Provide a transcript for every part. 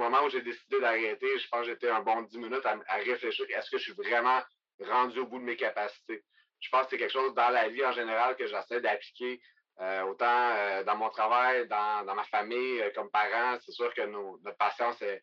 moment où j'ai décidé d'arrêter, je pense que j'étais un bon 10 minutes à, réfléchir est-ce que je suis vraiment rendu au bout de mes capacités? Je pense que c'est quelque chose dans la vie en général que j'essaie d'appliquer euh, autant euh, dans mon travail, dans, ma famille, euh, comme parent. C'est sûr que notre patience est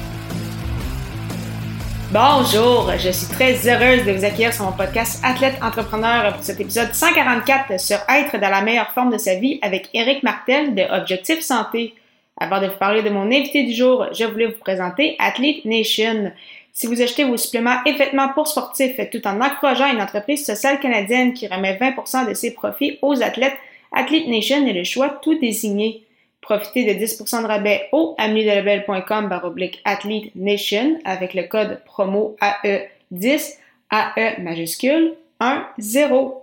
Bonjour, je suis très heureuse de vous accueillir sur mon podcast Athlète Entrepreneur pour cet épisode 144 sur être dans la meilleure forme de sa vie avec Eric Martel de Objectif Santé. Avant de vous parler de mon invité du jour, je voulais vous présenter Athlete Nation. Si vous achetez vos suppléments et vêtements pour sportifs tout en encourageant une entreprise sociale canadienne qui remet 20% de ses profits aux athlètes, Athlete Nation est le choix tout désigné. Profitez de 10% de rabais au ameliedelabel.com baroblique Athlete Nation avec le code promo AE10 AE majuscule 1 0.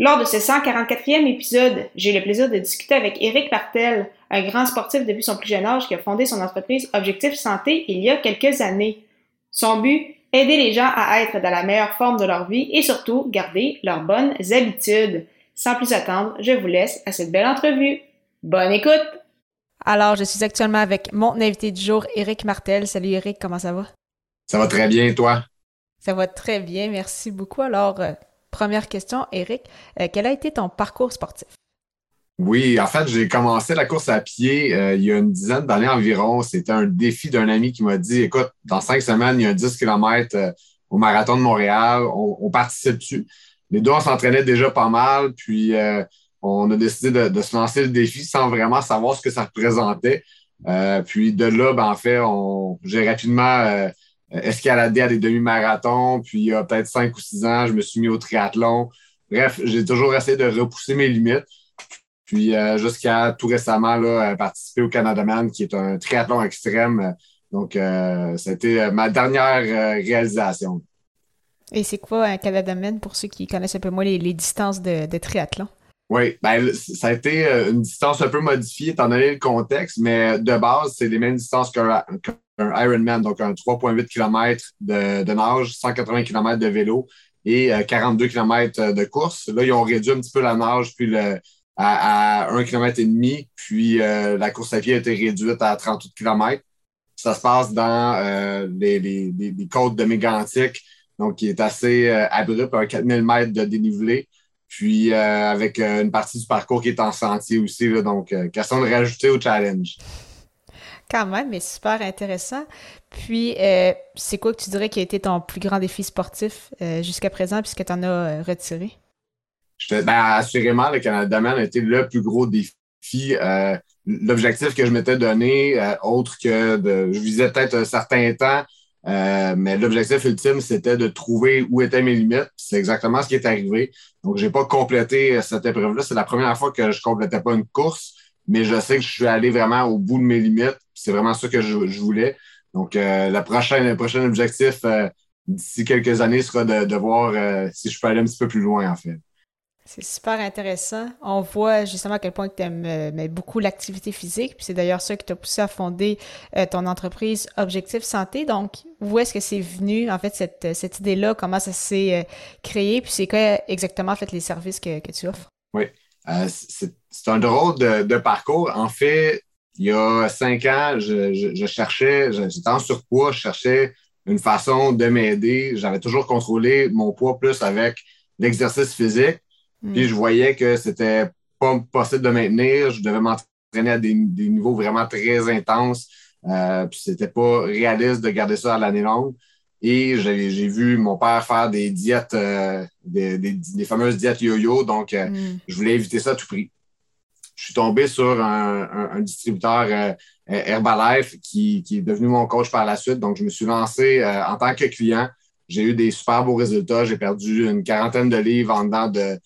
Lors de ce 144e épisode, j'ai le plaisir de discuter avec Eric Martel, un grand sportif depuis son plus jeune âge qui a fondé son entreprise Objectif Santé il y a quelques années. Son but, aider les gens à être dans la meilleure forme de leur vie et surtout garder leurs bonnes habitudes. Sans plus attendre, je vous laisse à cette belle entrevue. Bonne écoute! Alors, je suis actuellement avec mon invité du jour, Eric Martel. Salut Eric, comment ça va? Ça va très bien, toi? Ça va très bien, merci beaucoup. Alors, euh, première question, Eric, euh, quel a été ton parcours sportif? Oui, en fait, j'ai commencé la course à pied euh, il y a une dizaine d'années environ. C'était un défi d'un ami qui m'a dit, écoute, dans cinq semaines, il y a 10 km au marathon de Montréal, on, participe dessus. Les deux, on s'entraînait déjà pas mal, puis on a décidé de, se lancer le défi sans vraiment savoir ce que ça représentait. Euh, puis de là, ben, en fait, j'ai rapidement euh, escaladé à des demi-marathons. Puis il y a peut-être cinq ou six ans, je me suis mis au triathlon. Bref, j'ai toujours essayé de repousser mes limites. Puis euh, jusqu'à tout récemment, là, participer au Canada Man, qui est un triathlon extrême. Donc, c'était ma dernière réalisation. Et c'est quoi un Canada Man pour ceux qui connaissent un peu moins les, distances de triathlon? Oui, ben, ça a été euh, une distance un peu modifiée étant donné le contexte, mais de base, c'est les mêmes distances qu'un Ironman, donc un 3,8 km de, nage, 180 km de vélo et 42 euh, km de course. Là, ils ont réduit un petit peu la nage puis le, à, à 1 km et demi, puis euh, la course à pied a été réduite à 38 km. Ça se passe dans les, les, les, côtes de Mégantic, donc qui est assez abrupt, à 4000 mètres de dénivelé. Puis euh, avec euh, une partie du parcours qui est en sentier aussi. Là, donc, euh, question de rajouter au challenge. Quand même, mais super intéressant. Puis, c'est quoi que tu dirais qui a été ton plus grand défi sportif jusqu'à présent, puisque tu en as retiré? ben, assurément, le Canada Man a été le plus gros défi. L'objectif que je m'étais donné, autre que de. Je visais peut-être un certain temps, euh, mais l'objectif ultime, c'était de trouver où étaient mes limites. C'est exactement ce qui est arrivé. Donc, j'ai pas complété cette épreuve-là. C'est la première fois que je complétais pas une course, mais je sais que je suis allé vraiment au bout de mes limites. C'est vraiment ça que je, voulais. Donc, euh, le, prochain, le prochain objectif euh, d'ici quelques années sera de, de voir si je peux aller un petit peu plus loin, en fait. C'est super intéressant. On voit justement à quel point tu aimes euh, beaucoup l'activité physique. Puis c'est d'ailleurs ça qui t'a poussé à fonder euh, ton entreprise Objectif Santé. Donc, où est-ce que c'est venu, en fait, cette, cette idée-là? Comment ça s'est euh, créé? Puis c'est quoi exactement, en fait, les services que, que tu offres? Oui. c'est un drôle de, parcours. En fait, il y a cinq ans, je cherchais, j'étais en surpoids, je cherchais une façon de m'aider. J'avais toujours contrôlé mon poids plus avec l'exercice physique. Puis je voyais que c'était pas possible de maintenir. Je devais m'entraîner à des, niveaux vraiment très intenses. Euh, puis c'était pas réaliste de garder ça à l'année longue. Et j'ai vu mon père faire des diètes, euh, des, des, fameuses diètes yo-yo. Donc, euh, mm. je voulais éviter ça à tout prix. Je suis tombé sur un, un, distributeur euh, Herbalife qui, qui, est devenu mon coach par la suite. Donc, je me suis lancé en tant que client. J'ai eu des super beaux résultats. J'ai perdu une quarantaine de livres en dedans de,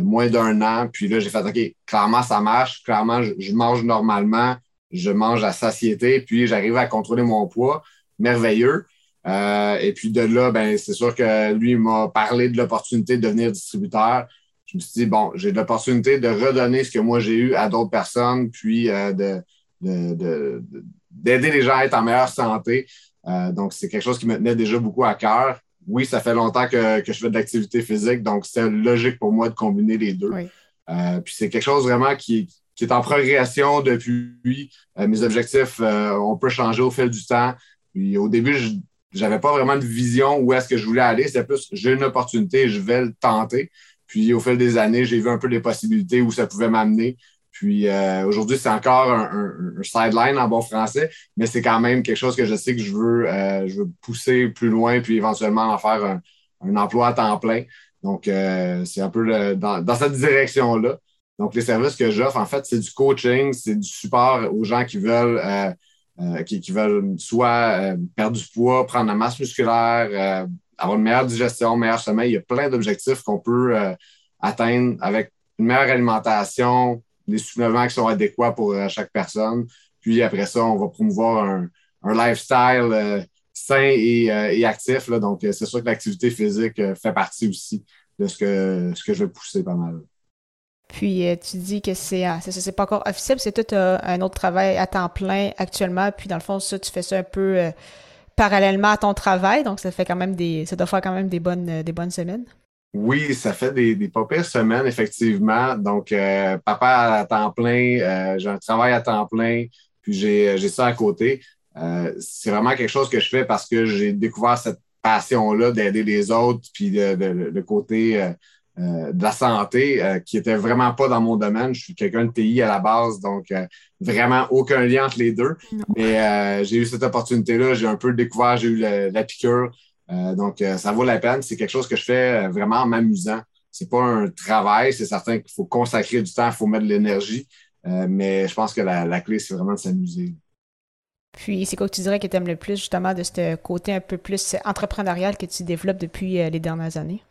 moins d'un an. Puis là, j'ai fait, OK, clairement, ça marche. Clairement, je, mange normalement. Je mange à satiété. Puis j'arrive à contrôler mon poids. Merveilleux. et puis de là, ben, c'est sûr que lui m'a parlé de l'opportunité de devenir distributeur. Je me suis dit, bon, j'ai l'opportunité de redonner ce que moi j'ai eu à d'autres personnes, puis de, d'aider les gens à être en meilleure santé. donc, c'est quelque chose qui me tenait déjà beaucoup à cœur oui, ça fait longtemps que, je fais de l'activité physique, donc c'est logique pour moi de combiner les deux. Euh, puis c'est quelque chose vraiment qui, est en progression depuis. Euh, mes objectifs euh, ont peu changé au fil du temps. Puis au début, je n'avais pas vraiment de vision où est-ce que je voulais aller. C'était plus j'ai une opportunité, je vais le tenter. Puis au fil des années, j'ai vu un peu les possibilités où ça pouvait m'amener. Puis euh, aujourd'hui, c'est encore un, sideline en bon français, mais c'est quand même quelque chose que je sais que je veux, euh, je veux pousser plus loin, puis éventuellement en faire un, emploi à temps plein. Donc, euh, c'est un peu dans, cette direction-là. Donc, les services que j'offre, en fait, c'est du coaching, c'est du support aux gens qui veulent, qui, qui, veulent soit perdre du poids, prendre la masse musculaire, avoir une meilleure digestion, meilleur sommeil. Il y a plein d'objectifs qu'on peut atteindre avec une meilleure alimentation, des soulèvements qui sont adéquats pour euh, chaque personne. Puis après ça, on va promouvoir un, lifestyle euh, sain et, euh, actif. Donc, c'est sûr que l'activité physique fait partie aussi de ce que, ce que je vais pousser pas mal. Puis tu dis que c'est c'est pas encore officiel, c'est tout un autre travail à temps plein actuellement. Puis dans le fond, ça, tu fais ça un peu parallèlement à ton travail, donc ça fait quand même des ça doit faire quand même des bonnes des bonnes semaines. Oui, ça fait des, des pas pires semaines, effectivement. Donc, euh, papa à temps plein, euh, j'ai un travail à temps plein, puis j'ai, j'ai ça à côté. Euh, c'est vraiment quelque chose que je fais parce que j'ai découvert cette passion-là d'aider les autres, puis le côté de la santé qui était vraiment pas dans mon domaine. Je suis quelqu'un de TI à la base, donc vraiment aucun lien entre les deux. Mais j'ai eu cette opportunité-là, j'ai un peu découvert, j'ai eu la piqûre. Euh, donc, euh, ça vaut la peine. C'est quelque chose que je fais euh, vraiment en m'amusant. C'est pas un travail. C'est certain qu'il faut consacrer du temps, il faut mettre de l'énergie. mais je pense que la, clé, c'est vraiment de s'amuser. Puis, c'est quoi que tu dirais que tu aimes le plus, justement, de ce côté un peu plus entrepreneurial que tu développes depuis les dernières années?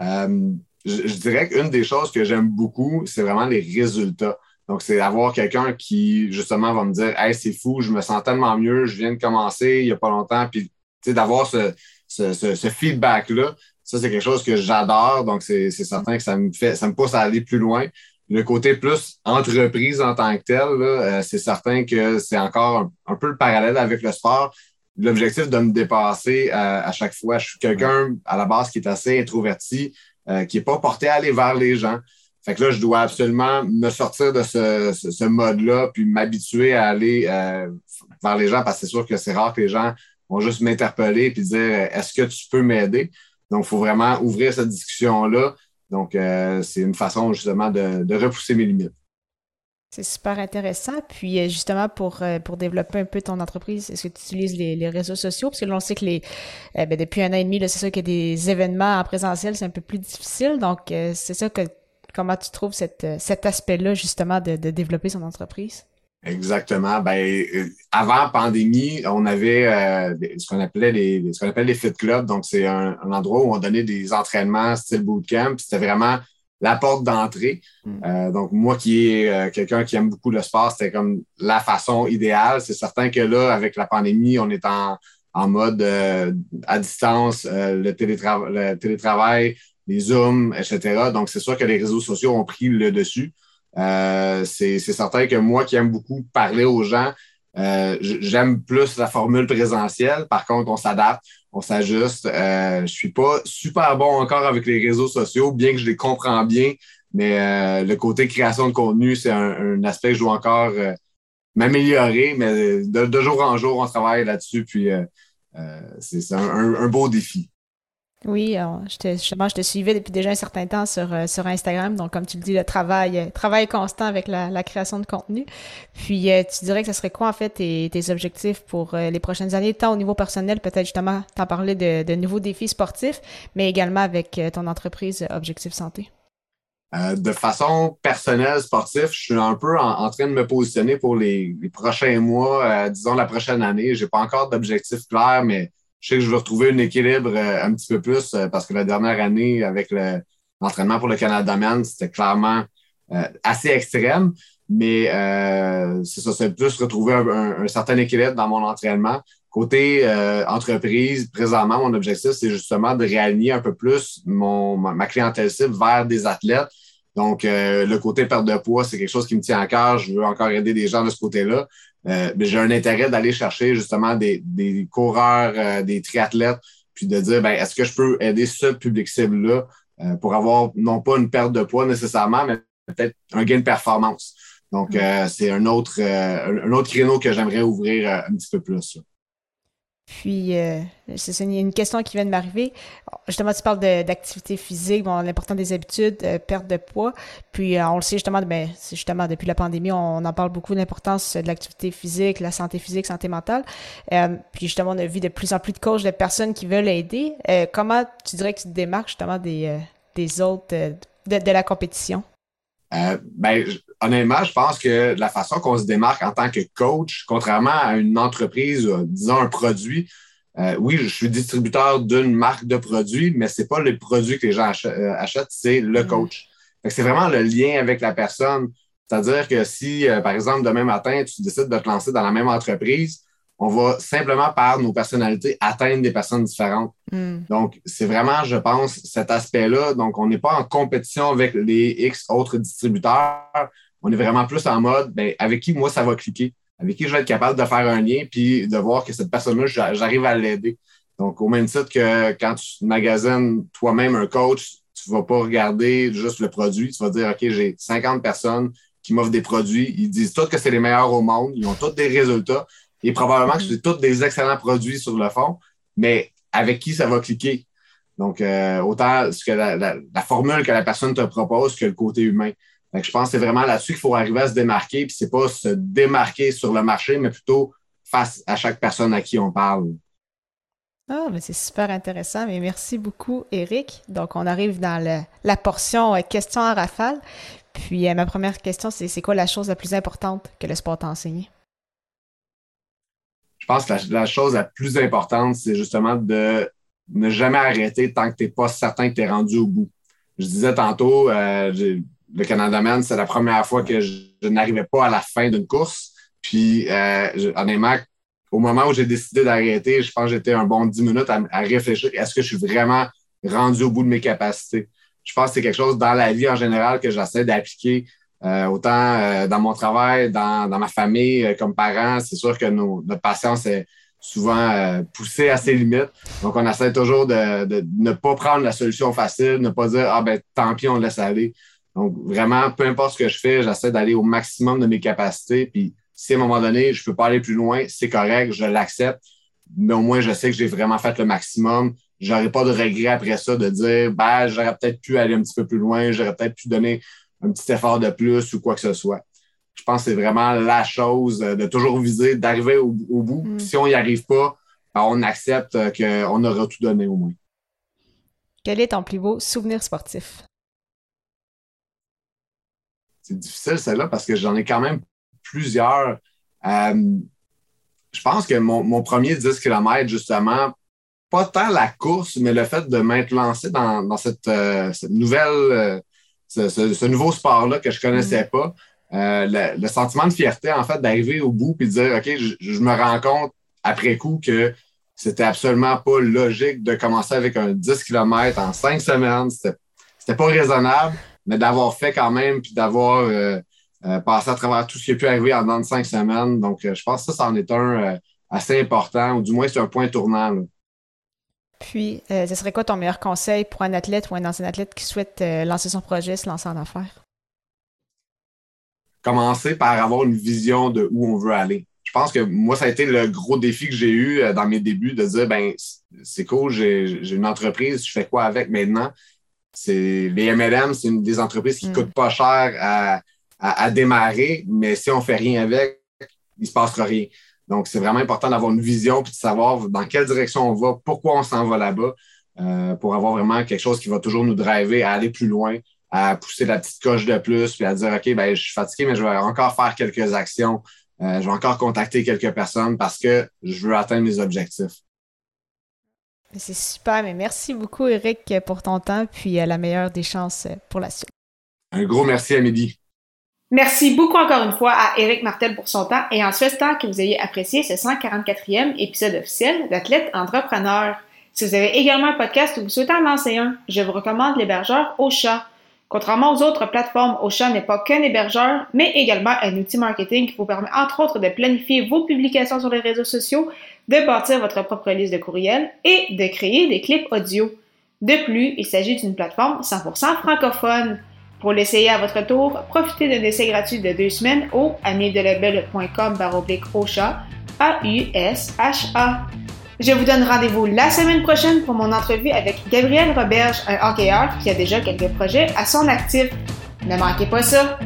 je, dirais qu'une des choses que j'aime beaucoup, c'est vraiment les résultats. Donc, c'est d'avoir quelqu'un qui, justement, va me dire Hey, c'est fou, je me sens tellement mieux, je viens de commencer il n'y a pas longtemps, puis d'avoir ce, ce, feedback-là, ça, c'est quelque chose que j'adore. Donc, c'est certain que ça me fait, ça me pousse à aller plus loin. Le côté plus entreprise en tant que tel, euh, c'est certain que c'est encore un, peu le parallèle avec le sport. L'objectif de me dépasser euh, à chaque fois. Je suis quelqu'un à la base qui est assez introverti, euh, qui n'est pas porté à aller vers les gens. Fait que là, je dois absolument me sortir de ce, ce, mode-là, puis m'habituer à aller vers les gens, parce que c'est sûr que c'est rare que les gens vont juste m'interpeller et dire est-ce que tu peux m'aider? Donc, il faut vraiment ouvrir cette discussion-là. Donc, euh, c'est une façon justement de, repousser mes limites. C'est super intéressant. Puis, euh, justement, pour, euh, pour développer un peu ton entreprise, est-ce que tu utilises les, réseaux sociaux? Parce que là, on sait que les, ben, depuis un an et demi, c'est ça que des événements en présentiel, c'est un peu plus difficile. Donc, c'est ça que comment tu trouves cet aspect-là, justement, de développer son entreprise? Exactement. Ben, euh, avant pandémie, on avait euh, ce qu'on appelait les ce qu'on appelle les fit clubs. Donc, c'est un, endroit où on donnait des entraînements style bootcamp. C'était vraiment la porte d'entrée. Hmm. Euh, donc, moi qui est quelqu'un qui aime beaucoup le sport, c'était comme la façon idéale. C'est certain que là, avec la pandémie, on est en, en mode à distance, le, télétravail, le télétravail, les Zooms, etc. Donc, c'est sûr que les réseaux sociaux ont pris le dessus. Euh, c'est certain que moi qui aime beaucoup parler aux gens, euh, j'aime plus la formule présentielle. Par contre, on s'adapte, on s'ajuste. Euh, je suis pas super bon encore avec les réseaux sociaux, bien que je les comprends bien, mais le côté création de contenu, c'est un, aspect que je dois encore m'améliorer, mais de, jour en jour, on travaille là-dessus, puis c'est un, beau défi. Oui, justement, je te suivais depuis déjà un certain temps sur, euh, sur Instagram. Donc, comme tu le dis, le travail, euh, travail constant avec la, création de contenu. Puis, euh, tu dirais que ce serait quoi, en fait, tes, objectifs pour les prochaines années, tant au niveau personnel, peut-être justement, t'en parler de, nouveaux défis sportifs, mais également avec ton entreprise Objectif Santé? de façon personnelle, sportive, je suis un peu en, train de me positionner pour les, les prochains mois, disons la prochaine année. J'ai pas encore d'objectif clair, mais je sais que je vais retrouver un équilibre euh, un petit peu plus euh, parce que la dernière année, avec l'entraînement pour le Canada Man, c'était clairement euh, assez extrême. Mais c'est ça, c'est plus retrouver un, certain équilibre dans mon entraînement. Côté euh, entreprise, présentement, mon objectif, c'est justement de réaligner un peu plus mon, ma clientèle cible vers des athlètes. Donc, euh, le côté perte de poids, c'est quelque chose qui me tient à cœur. Je veux encore aider des gens de ce côté-là. Euh, mais j'ai un intérêt d'aller chercher justement des, des coureurs, des triathlètes, puis de dire, ben, est-ce que je peux aider ce public cible-là pour avoir non pas une perte de poids nécessairement, mais peut-être un gain de performance. Donc, mm. c'est un autre, un autre créneau que j'aimerais ouvrir un petit peu plus. Puis, euh, c'est une question qui vient de m'arriver. Justement, tu parles d'activité physique, bon, l'important des habitudes, euh, perte de poids. Puis, euh, on le sait justement, ben, justement, depuis la pandémie, on, en parle beaucoup, l'importance de l'activité physique, la santé physique, santé mentale. puis, justement, on a vu de plus en plus de coachs, de personnes qui veulent aider. comment tu dirais que tu te démarques justement des, des autres, de, la compétition? Ben, honnêtement, je pense que la façon qu'on se démarque en tant que coach, contrairement à une entreprise, euh, disons un produit, euh, oui, je suis distributeur d'une marque de produits, mais c'est pas le produit que les gens euh, achètent, c'est le mm. coach. C'est vraiment le lien avec la personne. C'est-à-dire que si, par exemple, demain matin, tu décides de te lancer dans la même entreprise, on va simplement par nos personnalités atteindre des personnes différentes. Hmm. Donc, c'est vraiment, je pense, cet aspect-là. Donc, on n'est pas en compétition avec les X autres distributeurs. On est vraiment plus en mode, ben, avec qui moi ça va cliquer, avec qui je vais être capable de faire un lien, puis de voir que cette personne-là, j'arrive à l'aider? Donc, au même titre que quand tu magasines toi-même un coach, tu ne vas pas regarder juste le produit, tu vas dire, OK, j'ai 50 personnes qui m'offrent des produits, ils disent tous que c'est les meilleurs au monde, ils ont tous des résultats. Et probablement que c'est tous des excellents produits sur le fond, mais avec qui ça va cliquer? Donc, euh, autant ce que la, formule que la personne te propose que le côté humain. je pense que c'est vraiment là-dessus qu'il faut arriver à se démarquer, puis c'est pas se démarquer sur le marché, mais plutôt face à chaque personne à qui on parle. Ah, mais c'est super intéressant. Mais merci beaucoup, Eric. Donc, on arrive dans la portion euh, questions à rafale. Puis, euh, ma première question, c'est c'est quoi la chose la plus importante que le sport t'a enseigné? Je pense que la, chose la plus importante, c'est justement de ne jamais arrêter tant que tu n'es pas certain que tu es rendu au bout. Je disais tantôt, euh, le Canada Man, c'est la première fois que je, n'arrivais pas à la fin d'une course. Puis, euh, honnêtement, au moment où j'ai décidé d'arrêter, je pense que j'étais un bon 10 minutes à, à réfléchir est-ce que je suis vraiment rendu au bout de mes capacités? Je pense que c'est quelque chose dans la vie en général que j'essaie d'appliquer euh, autant euh, dans mon travail, dans, dans ma famille, euh, comme parent, c'est sûr que nos, notre patience est souvent poussée à ses limites. Donc, on essaie toujours de, de, ne pas prendre la solution facile, ne pas dire Ah ben tant pis, on laisse aller. Donc, vraiment, peu importe ce que je fais, j'essaie d'aller au maximum de mes capacités. Puis si à un moment donné, je peux pas aller plus loin, c'est correct, je l'accepte. Mais au moins, je sais que j'ai vraiment fait le maximum. J'aurais pas de regret après ça de dire ben, j'aurais peut-être pu aller un petit peu plus loin, j'aurais peut-être pu donner un petit effort de plus ou quoi que ce soit. Je pense que c'est vraiment la chose de toujours viser, d'arriver au, bout. Mm. Si on n'y arrive pas, ben, on accepte qu'on aura tout donné au moins. Quel est ton plus beau souvenir sportif? C'est difficile, celle-là, parce que j'en ai quand même plusieurs. Euh, je pense que mon, premier 10 km, justement, pas tant la course, mais le fait de m'être lancé dans, cette, euh, nouvelle euh, ce, nouveau sport-là que je connaissais mm. pas. Euh, le, sentiment de fierté, en fait, d'arriver au bout et de dire, OK, je, me rends compte après coup que c'était absolument pas logique de commencer avec un 10 km en cinq semaines. C'était pas raisonnable, mais d'avoir fait quand même puis d'avoir euh, euh, passé à travers tout ce qui a pu arriver en dans de cinq semaines. Donc, je pense que ça, c'en est un assez important, ou du moins, c'est un point tournant. Puis, euh, ce serait quoi ton meilleur conseil pour un athlète ou un ancien athlète qui souhaite euh, lancer son projet, se lancer en affaires? Commencer par avoir une vision de où on veut aller. Je pense que moi, ça a été le gros défi que j'ai eu euh, dans mes débuts de dire, ben c'est cool, j'ai une entreprise, je fais quoi avec maintenant? C'est les MLM, c'est une des entreprises qui ne mm. coûtent pas cher à, à, démarrer, mais si on fait rien avec, il se passera rien. Donc, c'est vraiment important d'avoir une vision puis de savoir dans quelle direction on va, pourquoi on s'en va là-bas, euh, pour avoir vraiment quelque chose qui va toujours nous driver à aller plus loin, à pousser la petite coche de plus, puis à dire OK, ben, je suis fatigué, mais je vais encore faire quelques actions. Euh, je vais encore contacter quelques personnes parce que je veux atteindre mes objectifs. C'est super, mais merci beaucoup, Eric, pour ton temps, puis la meilleure des chances pour la suite. Un gros merci à midi. Merci beaucoup encore une fois à Éric Martel pour son temps et en souhaitant que vous ayez apprécié ce 144e épisode officiel d'Athlète Entrepreneur. Si vous avez également un podcast ou vous souhaitez en lancer un, je vous recommande l'hébergeur Ocha. Contrairement aux autres plateformes, Ocha n'est pas qu'un hébergeur, mais également un outil marketing qui vous permet entre autres de planifier vos publications sur les réseaux sociaux, de bâtir votre propre liste de courriels et de créer des clips audio. De plus, il s'agit d'une plateforme 100% francophone. Pour l'essayer à votre tour, profitez d'un essai gratuit de deux semaines au amidelabel.com baroblique A-U-S-H-A. Je vous donne rendez-vous la semaine prochaine pour mon entrevue avec Gabriel Roberge, un hockeyeur qui a déjà quelques projets à son actif. Ne manquez pas ça!